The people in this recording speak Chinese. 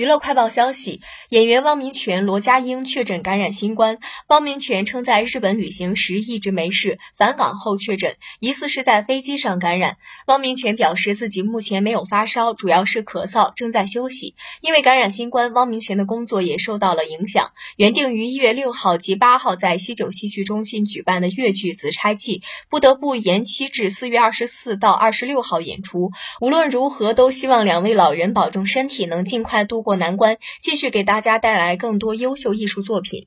娱乐快报消息：演员汪明荃、罗家英确诊感染新冠。汪明荃称在日本旅行时一直没事，返港后确诊，疑似是在飞机上感染。汪明荃表示自己目前没有发烧，主要是咳嗽，正在休息。因为感染新冠，汪明荃的工作也受到了影响。原定于一月六号及八号在西九戏剧中心举办的粤剧《紫钗记》，不得不延期至四月二十四到二十六号演出。无论如何，都希望两位老人保重身体，能尽快度。过过难关，继续给大家带来更多优秀艺术作品。